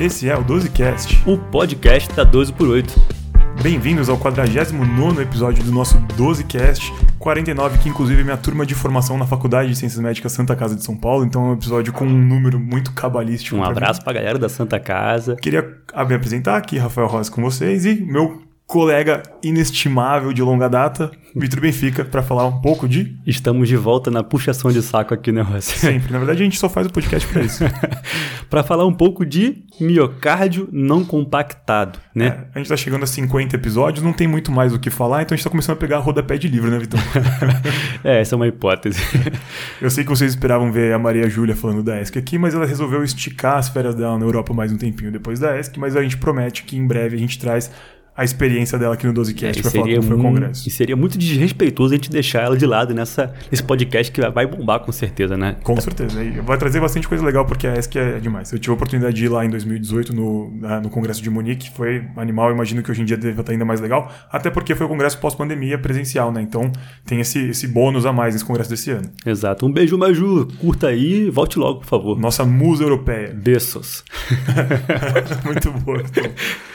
Esse é o 12Cast, o podcast da 12 por 8. Bem-vindos ao 49 episódio do nosso 12Cast, 49, que inclusive é minha turma de formação na Faculdade de Ciências Médicas Santa Casa de São Paulo, então é um episódio com um número muito cabalístico. Um pra abraço mim. pra galera da Santa Casa. Queria me apresentar aqui, Rafael Rosa, com vocês e meu colega inestimável de longa data, Vitor Benfica, para falar um pouco de Estamos de volta na puxação de saco aqui, né, Rossi? sempre. Na verdade, a gente só faz o podcast para isso. pra falar um pouco de miocárdio não compactado, né? É, a gente tá chegando a 50 episódios, não tem muito mais o que falar, então a gente tá começando a pegar rodapé de livro, né, Vitão? É, essa é uma hipótese. Eu sei que vocês esperavam ver a Maria Júlia falando da ESC aqui, mas ela resolveu esticar as férias dela na Europa mais um tempinho depois da ESC, mas a gente promete que em breve a gente traz a experiência dela aqui no 12Cast e, pra falar como foi o congresso. e seria muito desrespeitoso a gente deixar ela de lado nessa, nesse podcast que vai bombar com certeza, né? Com certeza. E vai trazer bastante coisa legal, porque a ESC é demais. Eu tive a oportunidade de ir lá em 2018 no, no Congresso de Munique, foi animal. Imagino que hoje em dia deve estar ainda mais legal, até porque foi o congresso pós-pandemia presencial, né? Então tem esse, esse bônus a mais nesse congresso desse ano. Exato. Um beijo, Maju. Curta aí e volte logo, por favor. Nossa musa europeia. Beijos. Muito boa. Então.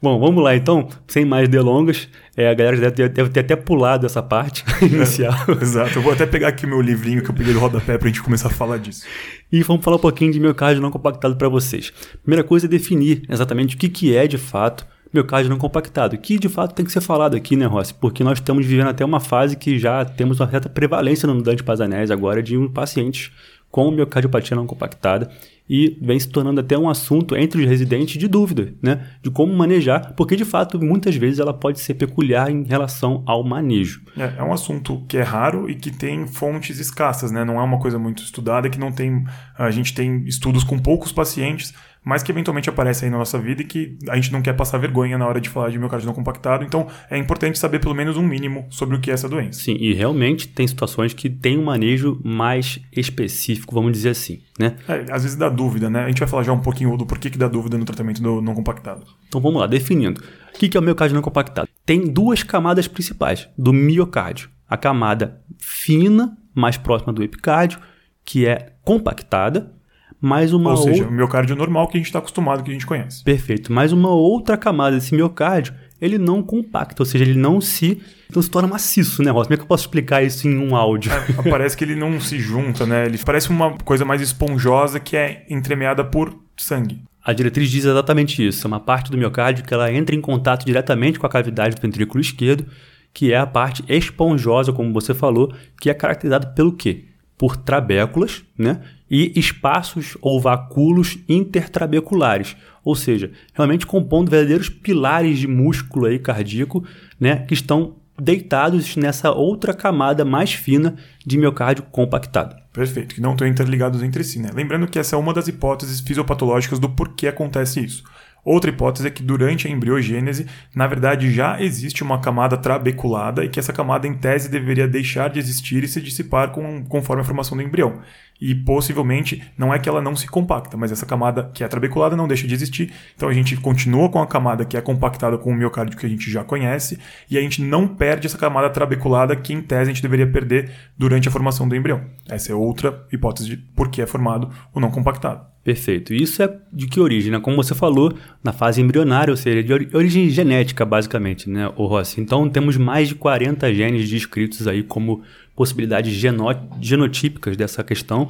Bom, vamos lá então, sem mais delongas. É, a galera deve ter, deve ter até pulado essa parte inicial. Exato. Eu vou até pegar aqui o meu livrinho que eu peguei do rodapé pra gente começar a falar disso. E vamos falar um pouquinho de miocárdio não compactado para vocês. Primeira coisa é definir exatamente o que, que é de fato miocárdio não compactado, que de fato tem que ser falado aqui, né, Rossi? Porque nós estamos vivendo até uma fase que já temos uma certa prevalência no Dante Pazanese agora de um pacientes com miocardiopatia não compactada e vem se tornando até um assunto entre os residentes de dúvida, né? De como manejar, porque de fato muitas vezes ela pode ser peculiar em relação ao manejo. É, é um assunto que é raro e que tem fontes escassas, né? Não é uma coisa muito estudada, que não tem. A gente tem estudos com poucos pacientes, mas que eventualmente aparecem aí na nossa vida e que a gente não quer passar vergonha na hora de falar de miocárdio não compactado. Então é importante saber pelo menos um mínimo sobre o que é essa doença. Sim, e realmente tem situações que tem um manejo mais específico, vamos dizer assim, né? É, às vezes dá dúvida, né? A gente vai falar já um pouquinho do porquê que dá dúvida no tratamento do não compactado. Então vamos lá, definindo. O que que é o miocárdio não compactado? Tem duas camadas principais do miocárdio. A camada fina, mais próxima do epicárdio, que é compactada, mais uma Ou seja, o miocárdio normal que a gente está acostumado, que a gente conhece. Perfeito. Mais uma outra camada desse miocárdio, ele não compacta, ou seja, ele não se, não se torna maciço, né, Ross? Como é que eu posso explicar isso em um áudio? É, parece que ele não se junta, né? Ele parece uma coisa mais esponjosa que é entremeada por sangue. A diretriz diz exatamente isso. É uma parte do miocárdio que ela entra em contato diretamente com a cavidade do ventrículo esquerdo, que é a parte esponjosa, como você falou, que é caracterizada pelo quê? Por trabéculas, né? E espaços ou vacúolos intertrabeculares, ou seja, realmente compondo verdadeiros pilares de músculo aí cardíaco, né? Que estão deitados nessa outra camada mais fina de miocárdio compactado. Perfeito, que não estão interligados entre si, né? Lembrando que essa é uma das hipóteses fisiopatológicas do porquê acontece isso. Outra hipótese é que durante a embriogênese, na verdade, já existe uma camada trabeculada e que essa camada, em tese, deveria deixar de existir e se dissipar com, conforme a formação do embrião. E possivelmente não é que ela não se compacta, mas essa camada que é trabeculada não deixa de existir. Então a gente continua com a camada que é compactada com o miocárdio que a gente já conhece e a gente não perde essa camada trabeculada que em tese a gente deveria perder durante a formação do embrião. Essa é outra hipótese de por que é formado o não compactado. Perfeito. Isso é de que origem? Né? Como você falou, na fase embrionária, ou seja, de ori- origem genética, basicamente, né, o Rossi? Então, temos mais de 40 genes descritos aí como possibilidades geno- genotípicas dessa questão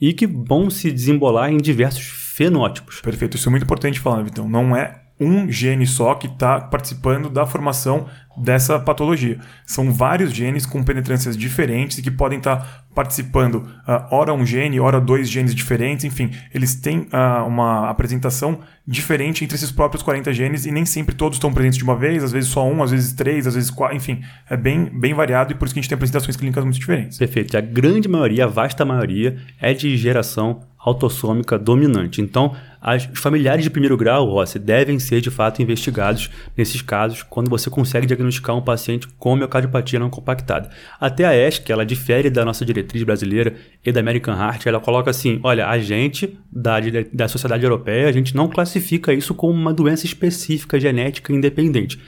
e que vão se desembolar em diversos fenótipos. Perfeito, isso é muito importante falar, Vitão. Não é um gene só que está participando da formação dessa patologia. São vários genes com penetrâncias diferentes e que podem estar participando, ah, ora um gene, ora dois genes diferentes, enfim, eles têm ah, uma apresentação diferente entre esses próprios 40 genes e nem sempre todos estão presentes de uma vez, às vezes só um, às vezes três, às vezes quatro, enfim, é bem, bem variado e por isso que a gente tem apresentações clínicas muito diferentes. Perfeito. A grande maioria, a vasta maioria, é de geração autossômica dominante. Então, as, os familiares de primeiro grau, Rossi, devem ser de fato investigados nesses casos quando você consegue diagnosticar um paciente com miocardiopatia não compactada. Até a ESC, ela difere da nossa diretriz brasileira e da American Heart, ela coloca assim, olha, a gente da, da Sociedade Europeia, a gente não classifica isso como uma doença específica genética independente.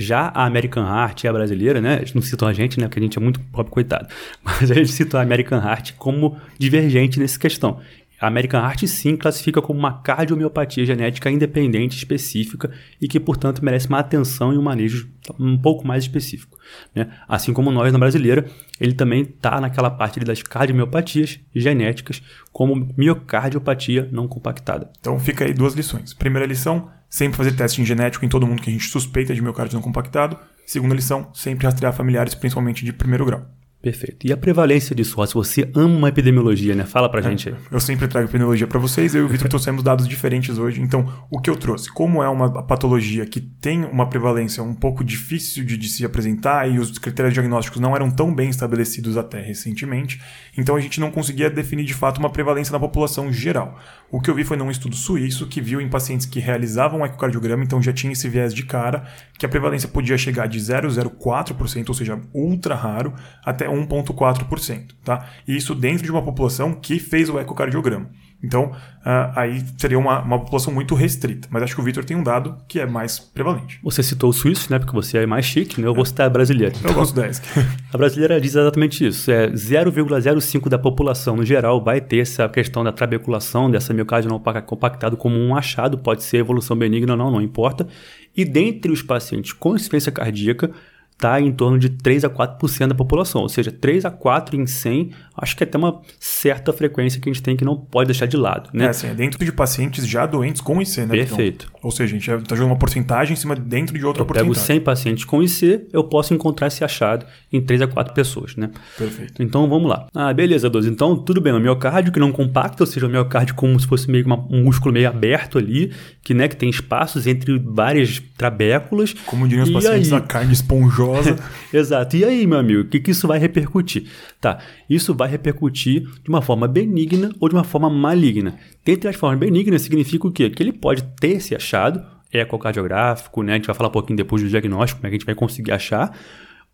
Já a American Heart e a brasileira, né? Eles não citam a gente, né? Porque a gente é muito pobre, coitado. Mas eles citam a American Heart como divergente nessa questão. A American Heart sim classifica como uma cardiomiopatia genética independente específica e que, portanto, merece uma atenção e um manejo um pouco mais específico. Né? Assim como nós na brasileira, ele também está naquela parte das cardiomiopatias genéticas como miocardiopatia não compactada. Então fica aí duas lições. Primeira lição, sempre fazer teste genético em todo mundo que a gente suspeita de miocárdio não compactado. Segunda lição, sempre rastrear familiares, principalmente de primeiro grau. Perfeito. E a prevalência disso, Se você ama uma epidemiologia, né? Fala pra é, gente aí. Eu sempre trago epidemiologia para vocês, eu e o Vitor trouxemos dados diferentes hoje. Então, o que eu trouxe? Como é uma patologia que tem uma prevalência um pouco difícil de, de se apresentar e os critérios diagnósticos não eram tão bem estabelecidos até recentemente, então a gente não conseguia definir de fato uma prevalência na população geral. O que eu vi foi num estudo suíço que viu em pacientes que realizavam ecocardiograma, então já tinha esse viés de cara, que a prevalência podia chegar de 0,04%, ou seja, ultra raro, até 1,4%. Tá? E isso dentro de uma população que fez o ecocardiograma. Então, uh, aí seria uma, uma população muito restrita. Mas acho que o Vitor tem um dado que é mais prevalente. Você citou o suíço, né? Porque você é mais chique, né? Eu vou citar a brasileira. Então, Eu gosto da ESC. a brasileira diz exatamente isso. É 0,05 da população no geral vai ter essa questão da trabeculação, dessa miocárdio não compactado como um achado. Pode ser evolução benigna ou não, não importa. E dentre os pacientes com insuficiência cardíaca, está em torno de 3 a 4% da população, ou seja, 3 a 4 em 100, acho que é até uma certa frequência que a gente tem que não pode deixar de lado. Né? É, assim, é dentro de pacientes já doentes com IC, né? Perfeito. Então, ou seja, a gente está jogando uma porcentagem em cima dentro de outra eu porcentagem. pego 100 pacientes com IC, eu posso encontrar esse achado em 3 a 4 pessoas, né? Perfeito. Então vamos lá. Ah, beleza, Doze. Então tudo bem, o miocárdio que não compacta, ou seja, o miocárdio como se fosse meio uma, um músculo meio aberto ali, que, né, que tem espaços entre várias trabéculas. Como diriam os pacientes, aí? a carne esponjosa. Exato. E aí, meu amigo, o que, que isso vai repercutir? Tá, isso vai repercutir de uma forma benigna ou de uma forma maligna. Dentre as formas benignas significa o quê? Que ele pode ter esse achado ecocardiográfico, né? A gente vai falar um pouquinho depois do diagnóstico, como é que a gente vai conseguir achar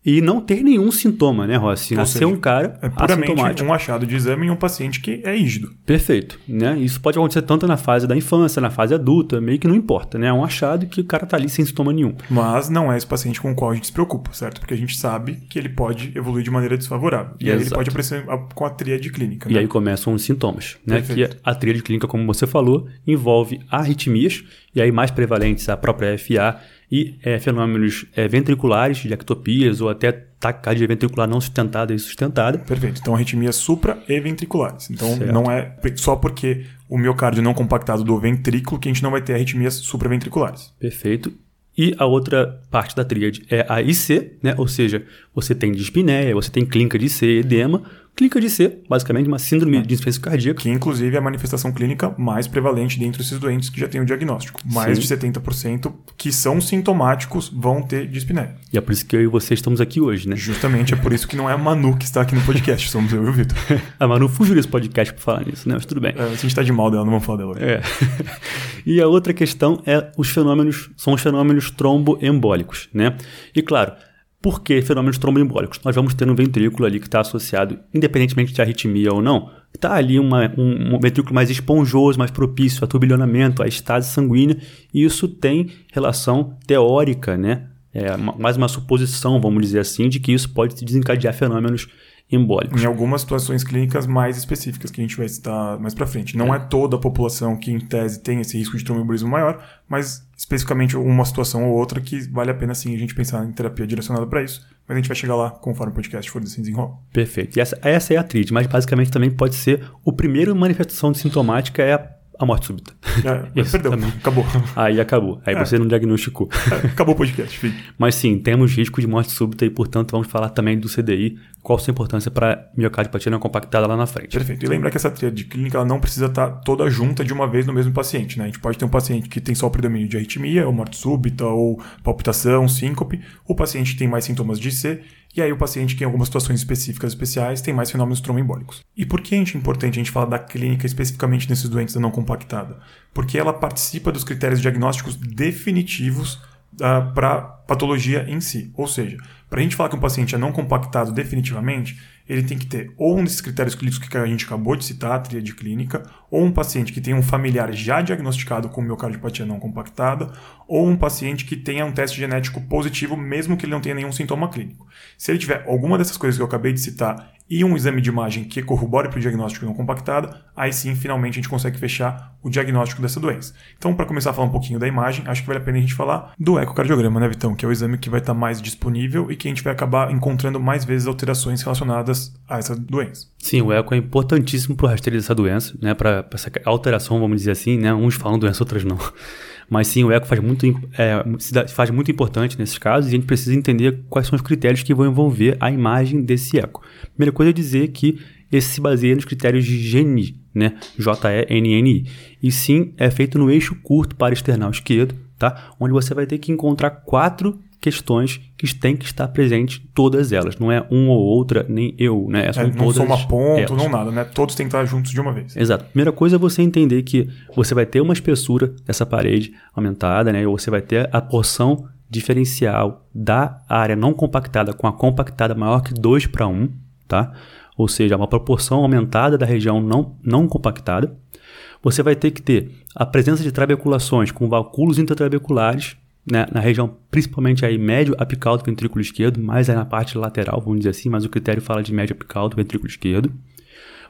e não ter nenhum sintoma, né, Rossi? Nascer um cara é puramente um achado de exame em um paciente que é rígido. Perfeito, né? Isso pode acontecer tanto na fase da infância, na fase adulta, meio que não importa, né? É um achado que o cara tá ali sem sintoma nenhum. Mas não é esse paciente com o qual a gente se preocupa, certo? Porque a gente sabe que ele pode evoluir de maneira desfavorável. E Exato. aí ele pode aparecer com a tríade clínica. Né? E aí começam os sintomas, né? Perfeito. Que a tríade clínica, como você falou, envolve arritmias, e aí mais prevalentes a própria FA e é, fenômenos é, ventriculares, de ectopias ou até taquicardia ventricular não sustentada e sustentada. Perfeito. Então, arritmias supra e ventriculares. Então, certo. não é só porque o miocárdio não compactado do ventrículo que a gente não vai ter arritmias supraventriculares. Perfeito. E a outra parte da tríade é a IC, né? ou seja, você tem dispneia, você tem clínica de IC, edema, clínica de C, basicamente uma síndrome de insuficiência cardíaca. Que inclusive é a manifestação clínica mais prevalente dentre esses doentes que já têm o diagnóstico. Mais Sim. de 70% que são sintomáticos vão ter dispneia. E é por isso que eu e você estamos aqui hoje, né? Justamente, é por isso que não é a Manu que está aqui no podcast, somos eu e o Vitor. a Manu fugiu desse podcast por falar nisso, né? Mas tudo bem. É, a gente está de mal dela, não vamos falar dela hoje. É. e a outra questão é os fenômenos, são os fenômenos tromboembólicos, né? E claro, por que fenômenos tromboembólicos? Nós vamos ter um ventrículo ali que está associado, independentemente de arritmia ou não, está ali uma, um, um, ventrículo mais esponjoso, mais propício a turbilhonamento, a estase sanguínea, e isso tem relação teórica, né? É, mais uma suposição, vamos dizer assim, de que isso pode desencadear fenômenos embólicos. Em algumas situações clínicas mais específicas que a gente vai citar mais para frente. Não é. é. toda a população que, em tese, tem esse risco de tromboembolismo maior, mas especificamente uma situação ou outra que vale a pena sim a gente pensar em terapia direcionada para isso. Mas a gente vai chegar lá conforme o podcast for assim desenrolar. Perfeito. E essa, essa é a tríade, mas basicamente também pode ser o primeiro manifestação de sintomática é a a morte súbita. É, perdeu, também. acabou. Aí acabou. Aí é. você não diagnosticou. É, acabou o podcast, filho. Mas sim, temos risco de morte súbita e, portanto, vamos falar também do CDI, qual sua importância para miocardiopatia não compactada lá na frente. Perfeito. E lembrar que essa tríade clínica ela não precisa estar toda junta de uma vez no mesmo paciente. Né? A gente pode ter um paciente que tem só o predomínio de arritmia, ou morte súbita, ou palpitação, síncope. O paciente tem mais sintomas de C e aí o paciente que em algumas situações específicas especiais tem mais fenômenos tromboembólicos. E por que é importante a gente falar da clínica especificamente nesses doentes da não compactada? Porque ela participa dos critérios diagnósticos definitivos uh, ah, para patologia em si. Ou seja, para a gente falar que um paciente é não compactado definitivamente, ele tem que ter ou um desses critérios clínicos que a gente acabou de citar, a tríade clínica, ou um paciente que tenha um familiar já diagnosticado com miocardiopatia não compactada, ou um paciente que tenha um teste genético positivo, mesmo que ele não tenha nenhum sintoma clínico. Se ele tiver alguma dessas coisas que eu acabei de citar e um exame de imagem que corrobore para o diagnóstico não compactado, aí sim, finalmente, a gente consegue fechar o diagnóstico dessa doença. Então, para começar a falar um pouquinho da imagem, acho que vale a pena a gente falar do ecocardiograma, né, Vitão? Que é o exame que vai estar mais disponível e que a gente vai acabar encontrando mais vezes alterações relacionadas a essa doença. Sim, o eco é importantíssimo para o rastreio dessa doença, né? Para essa alteração, vamos dizer assim, né? Uns falam doença, outros não. Mas sim, o eco faz muito, é, faz muito importante nesses casos e a gente precisa entender quais são os critérios que vão envolver a imagem desse eco. Primeira coisa é dizer que esse se baseia nos critérios de GENI, né? J-E-N-N-I. E sim, é feito no eixo curto para external esquerdo, tá? Onde você vai ter que encontrar quatro questões que têm que estar presentes, todas elas. Não é uma ou outra, nem eu, né? É, não soma ponto, elas. não nada, né? Todos têm que estar juntos de uma vez. Exato. Primeira coisa é você entender que você vai ter uma espessura dessa parede aumentada, né? Ou você vai ter a porção diferencial da área não compactada com a compactada maior que 2 para 1, tá? Ou seja, uma proporção aumentada da região não, não compactada. Você vai ter que ter a presença de trabeculações com vacúolos intratrabeculares né, na região principalmente aí médio apical do ventrículo esquerdo, mais aí na parte lateral, vamos dizer assim, mas o critério fala de médio apical do ventrículo esquerdo.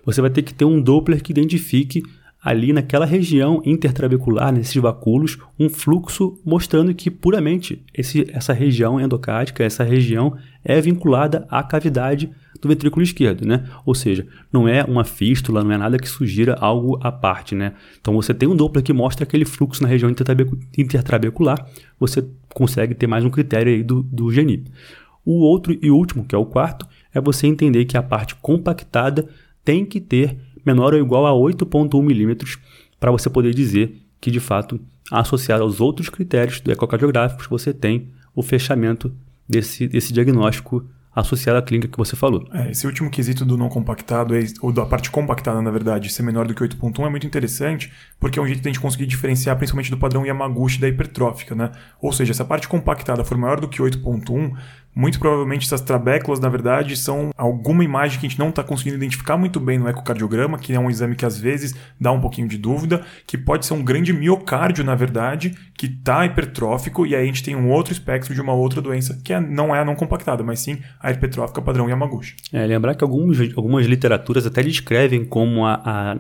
Você vai ter que ter um Doppler que identifique ali naquela região intertrabecular, nesses vacúolos, um fluxo mostrando que puramente esse, essa região endocárdica, essa região é vinculada à cavidade do ventrículo esquerdo, né? Ou seja, não é uma fístula, não é nada que sugira algo à parte, né? Então você tem um Doppler que mostra aquele fluxo na região intertrabecular, você consegue ter mais um critério aí do, do GENI. O outro e último, que é o quarto, é você entender que a parte compactada tem que ter menor ou igual a 8,1 milímetros para você poder dizer que, de fato, associado aos outros critérios do ecocardiográficos, você tem o fechamento desse, desse diagnóstico associada à clínica que você falou. É, esse último quesito do não compactado, ou da parte compactada, na verdade, ser menor do que 8.1 é muito interessante, porque é um jeito de a gente conseguir diferenciar principalmente do padrão Yamaguchi da hipertrófica, né? Ou seja, se a parte compactada for maior do que 8.1, muito provavelmente essas trabéculas, na verdade, são alguma imagem que a gente não está conseguindo identificar muito bem no ecocardiograma, que é um exame que às vezes dá um pouquinho de dúvida, que pode ser um grande miocárdio, na verdade, que está hipertrófico, e aí a gente tem um outro espectro de uma outra doença, que é, não é a não compactada, mas sim a hipertrófica padrão Yamaguchi. É, lembrar que alguns, algumas literaturas até descrevem como a,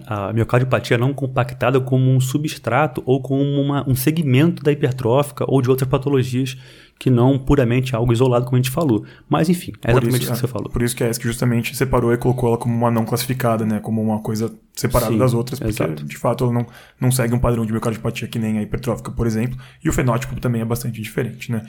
a, a miocardiopatia não compactada como um substrato ou como uma, um segmento da hipertrófica ou de outras patologias que não puramente algo isolado, como a gente falou. Mas, enfim, é exatamente isso, que você falou. Por isso que a ESC justamente separou e colocou ela como uma não classificada, né? Como uma coisa separada Sim, das outras, porque, exato. de fato, ela não, não segue um padrão de miocardiopatia que nem a hipertrófica, por exemplo, e o fenótipo também é bastante diferente, né?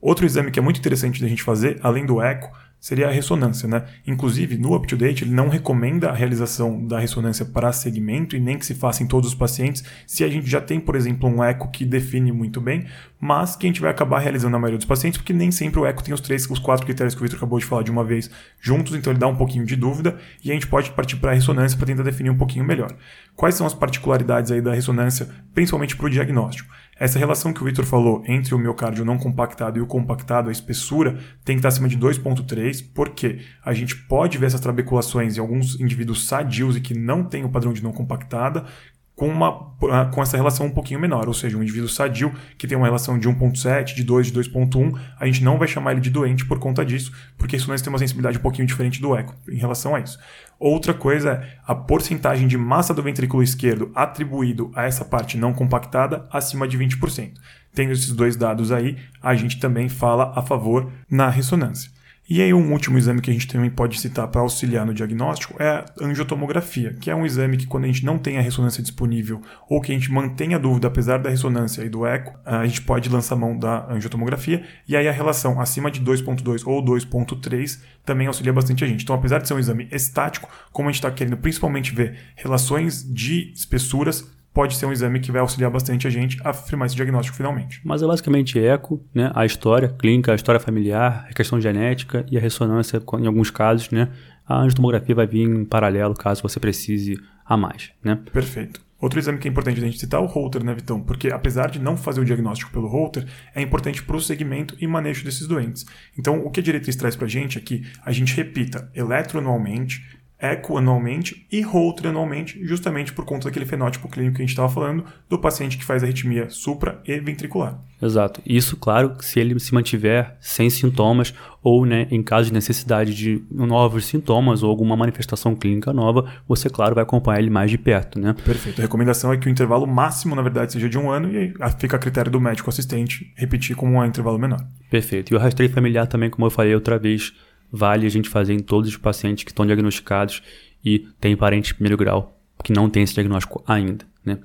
Outro exame que é muito interessante da gente fazer, além do eco, seria a ressonância, né? Inclusive, no UpToDate, ele não recomenda a realização da ressonância para segmento e nem que se faça em todos os pacientes, se a gente já tem, por exemplo, um eco que define muito bem, mas que a gente vai acabar realizando na maioria dos pacientes, porque nem sempre o eco tem os três, os quatro critérios que o Victor acabou de falar de uma vez juntos, então ele dá um pouquinho de dúvida e a gente pode partir para a ressonância para tentar definir um pouquinho melhor. Quais são as particularidades aí da ressonância, principalmente para o diagnóstico? Essa relação que o Victor falou entre o miocárdio não compactado e o compactado, a espessura, tem que estar acima de 2,3, porque a gente pode ver essas trabeculações em alguns indivíduos sadios e que não têm o padrão de não compactada, com, uma, ah, com essa relação um pouquinho menor, ou seja, um indivíduo sadio que tem uma relação de 1.7, de 2, de 2.1, a gente não vai chamar ele de doente por conta disso, porque isso nós tem uma sensibilidade um pouquinho diferente do eco em relação a isso. Outra coisa é a porcentagem de massa do ventrículo esquerdo atribuído a essa parte não compactada acima de 20%. Tendo esses dois dados aí, a gente também fala a favor na ressonância. E aí um último exame que a gente também pode citar para auxiliar no diagnóstico é a angiotomografia, que é um exame que quando a gente não tem a ressonância disponível ou que a gente mantém a dúvida apesar da ressonância e do eco, a gente pode lançar mão da angiotomografia e aí a relação acima de 2.2 ou 2.3 também auxilia bastante a gente. Então apesar de ser um exame estático, como a gente está querendo principalmente ver relações de espessuras, pode ser um exame que vai auxiliar bastante a gente a afirmar esse diagnóstico finalmente. Mas é basicamente eco, né, a história clínica, a história familiar, a questão genética e a ressonância, em alguns casos, né, a angiotomografia vai vir em paralelo caso você precise a mais, né? Perfeito. Outro exame que é importante a gente citar é o Holter, né, Vitão? Porque apesar de não fazer o diagnóstico pelo Holter, é importante para o segmento e manejo desses doentes. Então, o que a diretriz traz para a gente é que a gente repita eletroanualmente, eco anualmente e Holter anualmente, justamente por conta daquele fenótipo clínico que a gente estava falando do paciente que faz arritmia supra e ventricular. Exato. Isso, claro, se ele se mantiver sem sintomas ou, né, em caso de necessidade de novos sintomas ou alguma manifestação clínica nova, você, claro, vai acompanhar ele mais de perto, né? Perfeito. A recomendação é que o intervalo máximo, na verdade, seja de um ano e aí fica a critério do médico assistente repetir como um intervalo menor. Perfeito. E o rastreio familiar também, como eu falei outra vez, vale a gente fazer em todos os pacientes que estão diagnosticados e tem parente de primeiro grau que não tem esse diagnóstico ainda, né?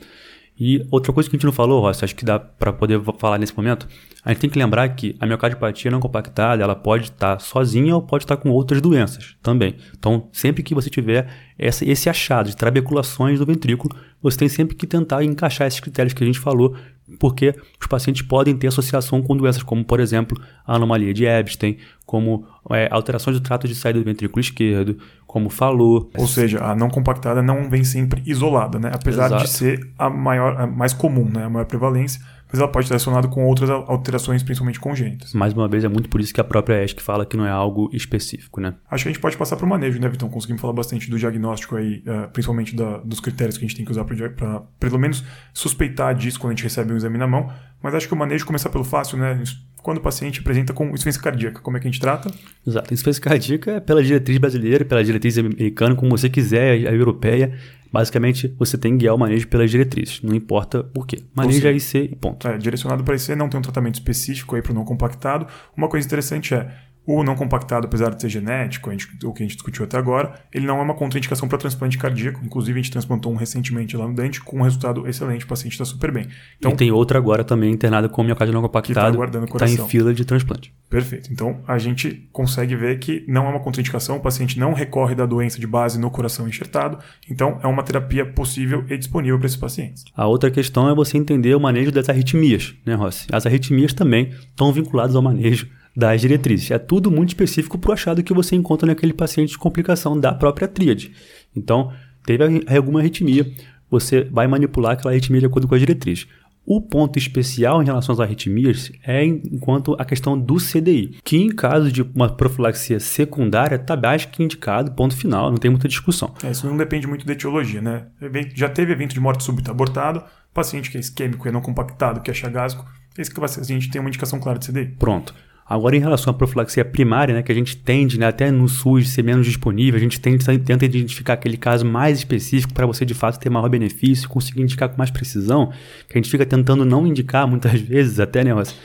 E outra coisa que a gente não falou, Rossi, acho que dá para poder falar nesse momento, a gente tem que lembrar que a miocardiopatia não compactada, ela pode estar sozinha ou pode estar com outras doenças também. Então, sempre que você tiver essa, esse achado de trabeculações do ventrículo, você tem sempre que tentar encaixar esses critérios que a gente falou porque os pacientes podem ter associação com doenças como, por exemplo, a anomalia de Epstein, como é, alterações do trato de saída do ventrículo esquerdo, como falou. Ou seja, a não compactada não vem sempre isolada, né? apesar Exato. de ser a maior, a mais comum, né? a maior prevalência mas ela pode estar relacionada com outras alterações, principalmente congênitas. Mais uma vez, é muito por isso que a própria ESC fala que não é algo específico, né? Acho que a gente pode passar para o manejo, né, Vitão? Conseguimos falar bastante do diagnóstico aí, uh, principalmente da, dos critérios que a gente tem que usar para, pelo menos, suspeitar disso quando a gente recebe um exame na mão. Mas acho que o manejo começar pelo fácil, né? Quando o paciente apresenta com insuficiência cardíaca, como é que a gente trata? Exato. Insuficiência cardíaca é pela diretriz brasileira, pela diretriz americana, como você quiser, a europeia Basicamente, você tem que guiar o manejo pelas diretrizes, não importa por quê. Maneja IC e ponto. É, direcionado para IC, não tem um tratamento específico aí para o não compactado. Uma coisa interessante é, o não compactado, apesar de ser genético, o que a gente discutiu até agora, ele não é uma contraindicação para transplante cardíaco. Inclusive, a gente transplantou um recentemente lá no dente com um resultado excelente, o paciente está super bem. Então, e tem outra agora também internada com miocárdio não compactado, que está tá em fila de transplante. Perfeito. Então, a gente consegue ver que não é uma contraindicação, o paciente não recorre da doença de base no coração enxertado, então é uma terapia possível e disponível para esses pacientes. A outra questão é você entender o manejo das arritmias, né, Rossi? As arritmias também estão vinculadas ao manejo das diretrizes. É tudo muito específico para o achado que você encontra naquele paciente de complicação da própria tríade. Então, teve alguma arritmia, você vai manipular aquela arritmia de acordo com a diretriz. O ponto especial em relação às arritmias é enquanto a questão do CDI, que em caso de uma profilaxia secundária está mais que indicado, ponto final, não tem muita discussão. É, isso não depende muito da etiologia, né? Já teve evento de morte súbita abortado, paciente que é isquêmico e não compactado, que é chagásico, esse gente tem uma indicação clara de CDI. Pronto. Agora, em relação à profilaxia primária, né, que a gente tende, né, até no SUS ser menos disponível, a gente tende, tenta identificar aquele caso mais específico para você de fato ter maior benefício, conseguir indicar com mais precisão, que a gente fica tentando não indicar muitas vezes até, né, Ross?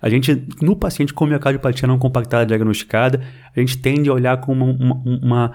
A gente, no paciente com miocardiopatia não compactada diagnosticada, a gente tende a olhar com uma, uma, uma,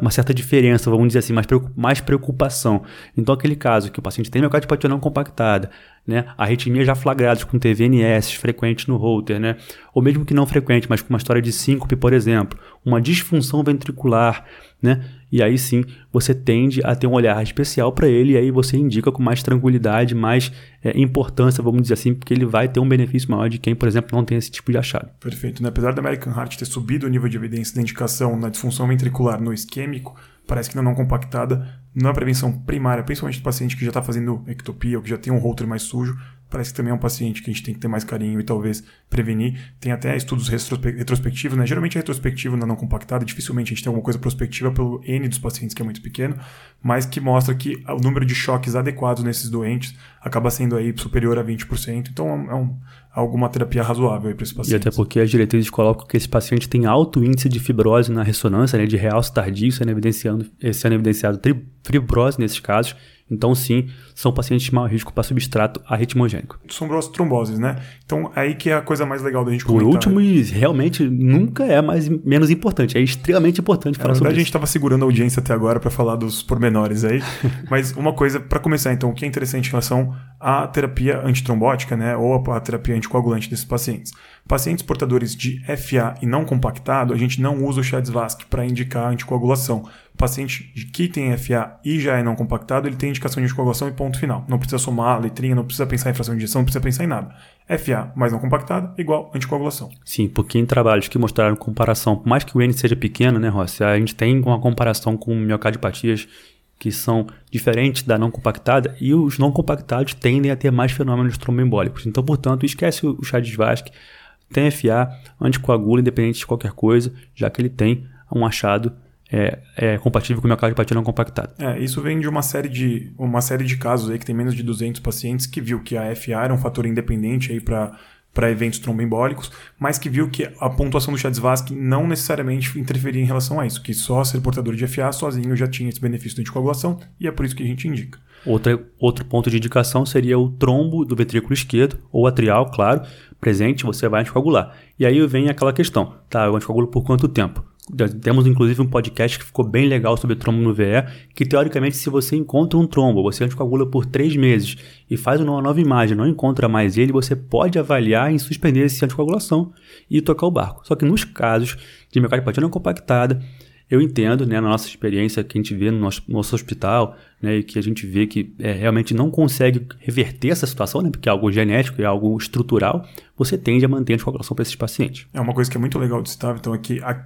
uma, certa diferença, vamos dizer assim, mais, mais preocupação. Então, aquele caso que o paciente tem miocardiopatia não compactada, né, arritmia já flagradas com TVNS frequentes no holter, né, ou mesmo que não frequente, mas com uma história de síncope, por exemplo, uma disfunção ventricular, né, e aí sim você tende a ter um olhar especial para ele e aí você indica com mais tranquilidade, mais é, importância, vamos dizer assim, porque ele vai ter um benefício maior de quem, por exemplo, não tem esse tipo de achado. Perfeito. Né? Apesar da American Heart ter subido o nível de evidência da indicação na disfunção ventricular no isquêmico, parece que na não compactada, não é prevenção primária, principalmente do paciente que já está fazendo ectopia ou que já tem um holter mais sujo, parece que também é um paciente que a gente tem que ter mais carinho e talvez prevenir. Tem até estudos retrospectivos, né? Geralmente é retrospectivo na não compactada, dificilmente a gente tem alguma coisa prospectiva pelo N dos pacientes, que é muito pequeno, mas que mostra que o número de choques adequados nesses doentes acaba sendo aí superior a 20%. Então é um, alguma terapia razoável para esse paciente. E até porque as diretrizes colocam que esse paciente tem alto índice de fibrose na ressonância, né, de realce tardio, sendo evidenciado, sendo evidenciado fibrose nesses casos. Então, sim, são pacientes de maior risco para substrato arritmogênico. São tromboses, né? Então, aí que é a coisa mais legal da gente Por comentar. Último, e realmente nunca é mais menos importante, é extremamente importante falar é, sobre verdade, a gente estava segurando a audiência até agora para falar dos pormenores aí. Mas uma coisa, para começar, então, o que é interessante em relação à terapia antitrombótica, né? Ou a terapia anticoagulante desses pacientes. Pacientes portadores de FA e não compactado, a gente não usa o Chades-Vasque para indicar anticoagulação. Paciente que tem FA e já é não compactado, ele tem indicação de anticoagulação e ponto final. Não precisa somar a letrinha, não precisa pensar em fração de injeção, não precisa pensar em nada. FA mais não compactado igual anticoagulação. Sim, porque em trabalhos que mostraram comparação, por mais que o N seja pequeno, né, Rossi, a gente tem uma comparação com miocardiopatias que são diferentes da não compactada, e os não compactados tendem a ter mais fenômenos tromboembólicos. Então, portanto, esquece o chá de Vasque, tem FA, anticoagula, independente de qualquer coisa, já que ele tem um achado é, é, compatível com miocardiopatía não compactada. É, isso vem de uma série de, uma série de casos aí que tem menos de 200 pacientes que viu que a FA era um fator independente aí para para eventos tromboembólicos, mas que viu que a pontuação do Chades-Vasque não necessariamente interferia em relação a isso, que só ser portador de FA sozinho já tinha esse benefício da anticoagulação e é por isso que a gente indica. Outra, outro ponto de indicação seria o trombo do ventrículo esquerdo, ou atrial, claro, presente, você vai anticoagular. E aí vem aquela questão, tá, eu anticoagulo por quanto tempo? Temos inclusive um podcast que ficou bem legal sobre trombo no VE, que teoricamente se você encontra um trombo, você anticoagula por três meses e faz uma nova imagem, não encontra mais ele, você pode avaliar em suspender essa anticoagulação e tocar o barco. Só que nos casos de miocardiopatía não compactada, eu entendo, né, na nossa experiência que a gente vê no nosso, nosso hospital, né, e que a gente vê que é, realmente não consegue reverter essa situação, né, porque é algo genético, é algo estrutural, você tende a manter a anticoagulação para esses pacientes. É uma coisa que é muito legal de citar, então, é que a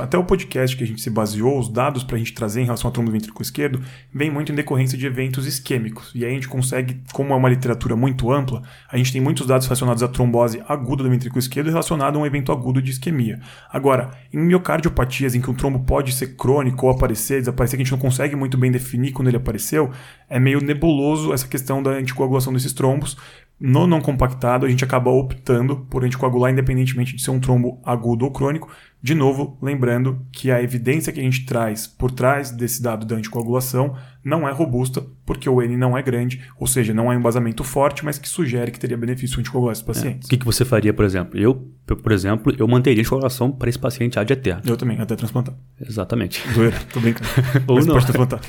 até o podcast que a gente se baseou, os dados para a gente trazer em relação ao trombo ventrículo esquerdo, vem muito em decorrência de eventos isquêmicos. E aí a gente consegue, como é uma literatura muito ampla, a gente tem muitos dados relacionados à trombose aguda do ventrículo esquerdo relacionado a um evento agudo de isquemia. Agora, em miocardiopatias em que o trombo pode ser crônico ou aparecer, desaparecer, que a gente não consegue muito bem definir quando ele apareceu, é meio nebuloso essa questão da anticoagulação desses trombos, no não compactado, a gente acaba optando por anticoagular independentemente de ser um trombo agudo ou crônico. De novo, lembrando que a evidência que a gente traz por trás desse dado da anticoagulação não é robusta, porque o N não é grande, ou seja, não é um embasamento forte, mas que sugere que teria benefício anticoagular esses pacientes. É. O que, que você faria, por exemplo? Eu, por exemplo, eu manteria a anticoagulação para esse paciente ad eterno. Eu também, até transplantar. Exatamente. Doeira, tô brincando. ou mas não. pode transplantar.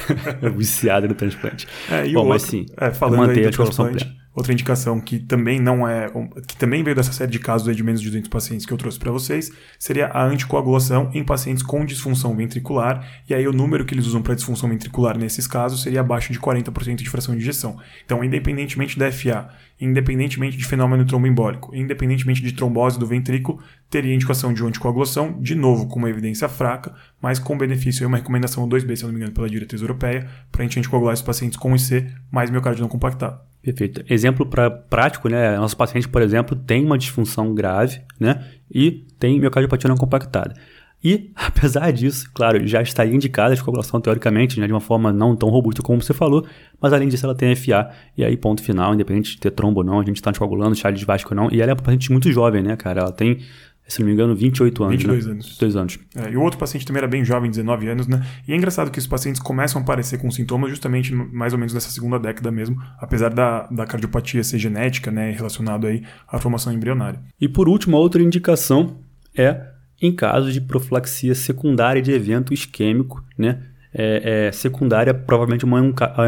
Viciado no transplante. É, e Bom, o mas outro, sim, é, falando manter a anticoagulação plena. Outra indicação que também não é, que também veio dessa série de casos de menos de 200 pacientes que eu trouxe para vocês, seria a anticoagulação em pacientes com disfunção ventricular. E aí o número que eles usam para disfunção ventricular nesses casos seria abaixo de 40% de fração de injeção. Então, independentemente da FA, independentemente de fenômeno tromboembólico, independentemente de trombose do ventrículo, teria indicação de anticoagulação, de novo com uma evidência fraca, mas com benefício e uma recomendação 2B, se não me engano, pela diretriz europeia, para a gente anticoagular esses pacientes com IC mais miocárdio não compactado. Perfeito. Exemplo pra, prático, né? Nosso paciente, por exemplo, tem uma disfunção grave, né? E tem miocardiopatia não compactada. E, apesar disso, claro, já estaria indicada a coagulação teoricamente, né, de uma forma não tão robusta como você falou, mas além disso ela tem FA, e aí ponto final, independente de ter trombo ou não, a gente está anticoagulando, Charles Vasco ou não, e ela é uma paciente muito jovem, né, cara? Ela tem, se não me engano, 28 anos. 22 né? anos. 22 anos. É, e o outro paciente também era bem jovem, 19 anos, né? E é engraçado que esses pacientes começam a aparecer com sintomas justamente mais ou menos nessa segunda década mesmo, apesar da, da cardiopatia ser genética, né, relacionado aí à formação embrionária. E por último, a outra indicação é em caso de profilaxia secundária de evento isquêmico, né? É, é, secundária provavelmente uma,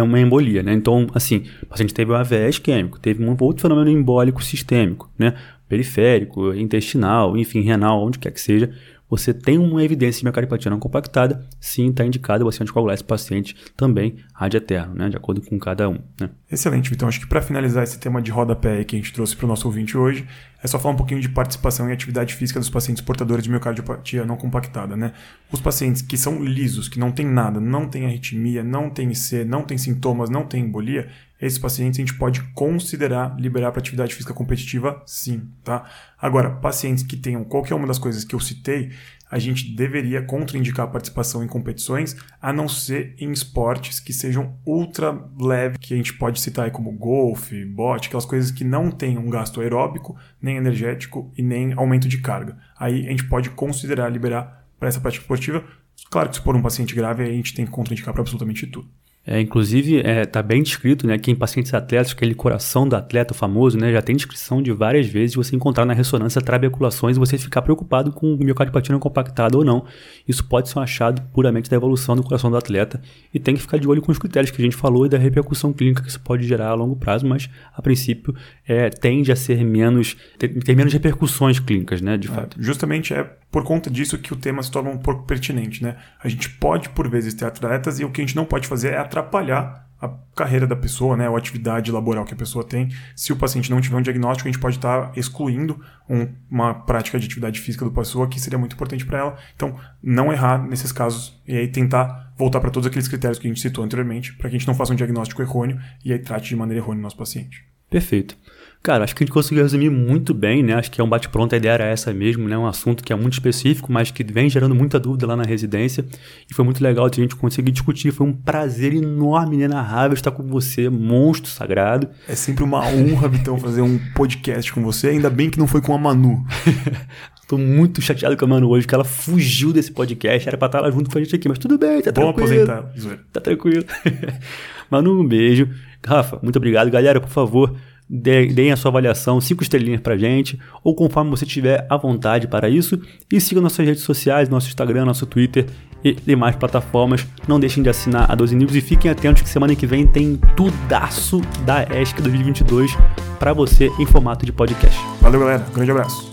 uma embolia, né? Então, assim, o paciente teve um AVE isquêmico, teve um outro fenômeno embólico sistêmico, né? Periférico, intestinal, enfim, renal, onde quer que seja, você tem uma evidência de miocardiopatia não compactada, sim, está indicado você anticoagular esse paciente também ad né, de acordo com cada um. Né? Excelente, então acho que para finalizar esse tema de rodapé que a gente trouxe para o nosso ouvinte hoje, é só falar um pouquinho de participação e atividade física dos pacientes portadores de miocardiopatia não compactada. Né? Os pacientes que são lisos, que não tem nada, não tem arritmia, não tem IC, não tem sintomas, não tem embolia, esses pacientes a gente pode considerar liberar para atividade física competitiva, sim, tá? Agora, pacientes que tenham qualquer uma das coisas que eu citei, a gente deveria contraindicar a participação em competições, a não ser em esportes que sejam ultra leve, que a gente pode citar aí como golfe, bote, aquelas coisas que não tenham gasto aeróbico, nem energético e nem aumento de carga. Aí a gente pode considerar liberar para essa prática esportiva. Claro que se for um paciente grave, a gente tem que contraindicar para absolutamente tudo. É, inclusive, está é, tá bem descrito né, que em pacientes atletas, aquele coração do atleta famoso, né, já tem descrição de várias vezes de você encontrar na ressonância trabeculações e você ficar preocupado com o miocardiopatia não compactada ou não. Isso pode ser um achado puramente da evolução do coração do atleta e tem que ficar de olho com os critérios que a gente falou e da repercussão clínica que isso pode gerar a longo prazo, mas a princípio é, tende a ser menos, ter, ter menos repercussões clínicas, né, de É, fato. justamente é por conta disso que o tema se torna um pouco pertinente, né? A gente pode, por vezes, ter atletas e o que a gente não pode fazer é atrapalhar a carreira da pessoa, né, ou a atividade laboral que a pessoa tem. Se o paciente não tiver um diagnóstico, a gente pode estar excluindo um, uma prática de atividade física do pessoa que seria muito importante para ela. Então, não errar nesses casos e aí tentar voltar para todos aqueles critérios que a gente citou anteriormente, para que a gente não faça um diagnóstico errôneo e aí trate de maneira errônea o nosso paciente. Perfeito. Cara, acho que a gente conseguiu resumir muito bem, né? Acho que é um bate-pronto, a ideia era essa mesmo, né? Um assunto que é muito específico, mas que vem gerando muita dúvida lá na residência. E foi muito legal a gente conseguir discutir. Foi um prazer enorme, inenarrável estar com você, monstro sagrado. É sempre uma honra, Vitão, fazer um podcast com você. Ainda bem que não foi com a Manu. Tô muito chateado com a Manu hoje, que ela fugiu desse podcast. Era pra estar lá junto com a gente aqui, mas tudo bem, tá Bom tranquilo. aposentar, Tá tranquilo. Manu, um beijo. Rafa, muito obrigado. Galera, por favor, deem a sua avaliação, cinco estrelinhas pra gente, ou conforme você tiver à vontade para isso. E siga nossas redes sociais, nosso Instagram, nosso Twitter e demais plataformas. Não deixem de assinar a 12 News e fiquem atentos que semana que vem tem tudaço da ESC 2022 para você em formato de podcast. Valeu, galera. Grande abraço.